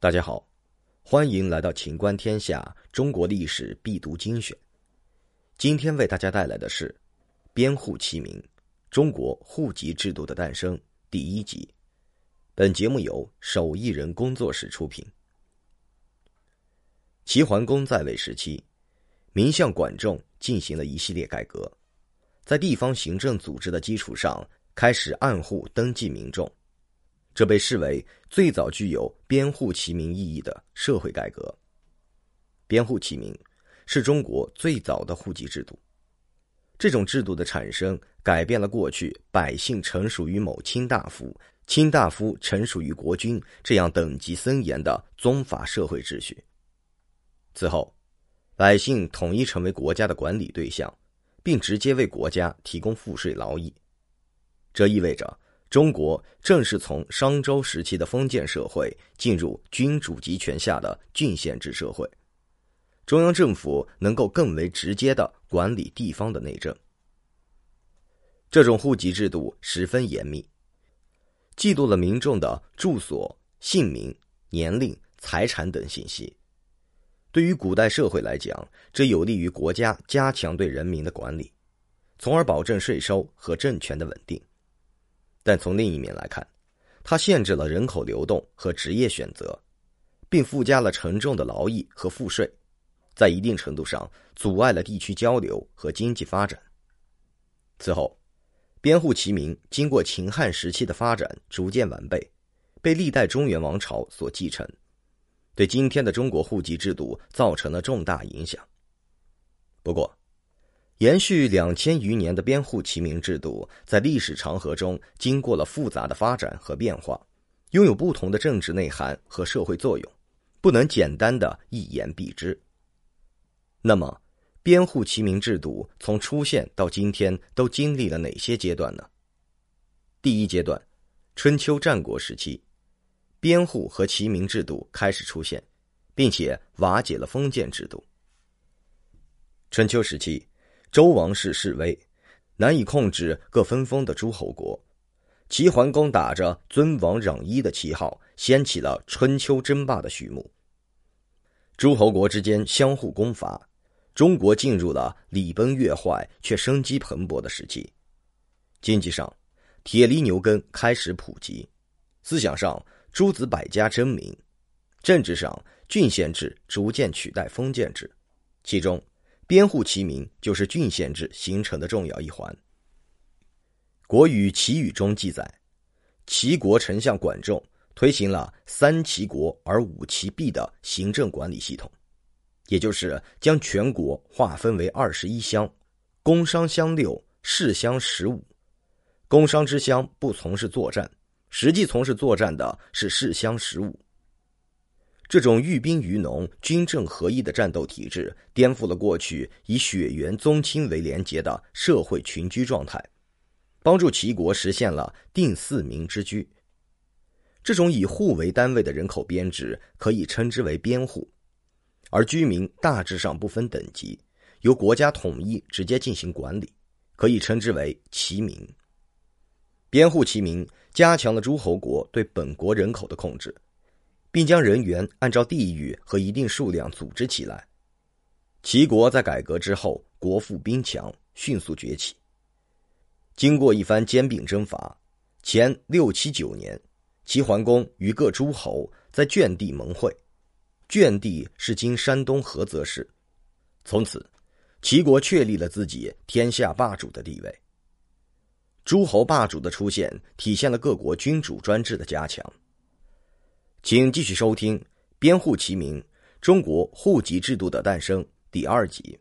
大家好，欢迎来到《秦观天下》中国历史必读精选。今天为大家带来的是《编户齐民：中国户籍制度的诞生》第一集。本节目由手艺人工作室出品。齐桓公在位时期，民相管仲进行了一系列改革，在地方行政组织的基础上，开始按户登记民众。这被视为最早具有编户齐民意义的社会改革。编户齐民是中国最早的户籍制度。这种制度的产生，改变了过去百姓臣属于某卿大夫、卿大夫臣属于国君这样等级森严的宗法社会秩序。此后，百姓统一成为国家的管理对象，并直接为国家提供赋税劳役。这意味着。中国正是从商周时期的封建社会进入君主集权下的郡县制社会，中央政府能够更为直接的管理地方的内政。这种户籍制度十分严密，记录了民众的住所、姓名、年龄、财产等信息。对于古代社会来讲，这有利于国家加强对人民的管理，从而保证税收和政权的稳定。但从另一面来看，它限制了人口流动和职业选择，并附加了沉重的劳役和赋税，在一定程度上阻碍了地区交流和经济发展。此后，编户齐民经过秦汉时期的发展，逐渐完备，被历代中原王朝所继承，对今天的中国户籍制度造成了重大影响。不过，延续两千余年的编户齐民制度，在历史长河中经过了复杂的发展和变化，拥有不同的政治内涵和社会作用，不能简单的一言蔽之。那么，编户齐民制度从出现到今天都经历了哪些阶段呢？第一阶段，春秋战国时期，编户和齐民制度开始出现，并且瓦解了封建制度。春秋时期。周王室示威，难以控制各分封的诸侯国。齐桓公打着尊王攘夷的旗号，掀起了春秋争霸的序幕。诸侯国之间相互攻伐，中国进入了礼崩乐坏却生机蓬勃的时期。经济上，铁犁牛耕开始普及；思想上，诸子百家争鸣；政治上，郡县制逐渐取代封建制。其中，编户齐民就是郡县制形成的重要一环。《国语·齐语》中记载，齐国丞相管仲推行了“三齐国而五齐弊”的行政管理系统，也就是将全国划分为二十一乡，工商乡六，士乡十五。工商之乡不从事作战，实际从事作战的是士乡十五。这种寓兵于农、军政合一的战斗体制，颠覆了过去以血缘宗亲为连结的社会群居状态，帮助齐国实现了定四民之居。这种以户为单位的人口编制，可以称之为编户，而居民大致上不分等级，由国家统一直接进行管理，可以称之为齐民。编户齐民，加强了诸侯国对本国人口的控制。并将人员按照地域和一定数量组织起来。齐国在改革之后，国富兵强，迅速崛起。经过一番兼并征伐，前六七九年，齐桓公与各诸侯在鄄地盟会。鄄地是今山东菏泽市。从此，齐国确立了自己天下霸主的地位。诸侯霸主的出现，体现了各国君主专制的加强。请继续收听《编户齐名：中国户籍制度的诞生》第二集。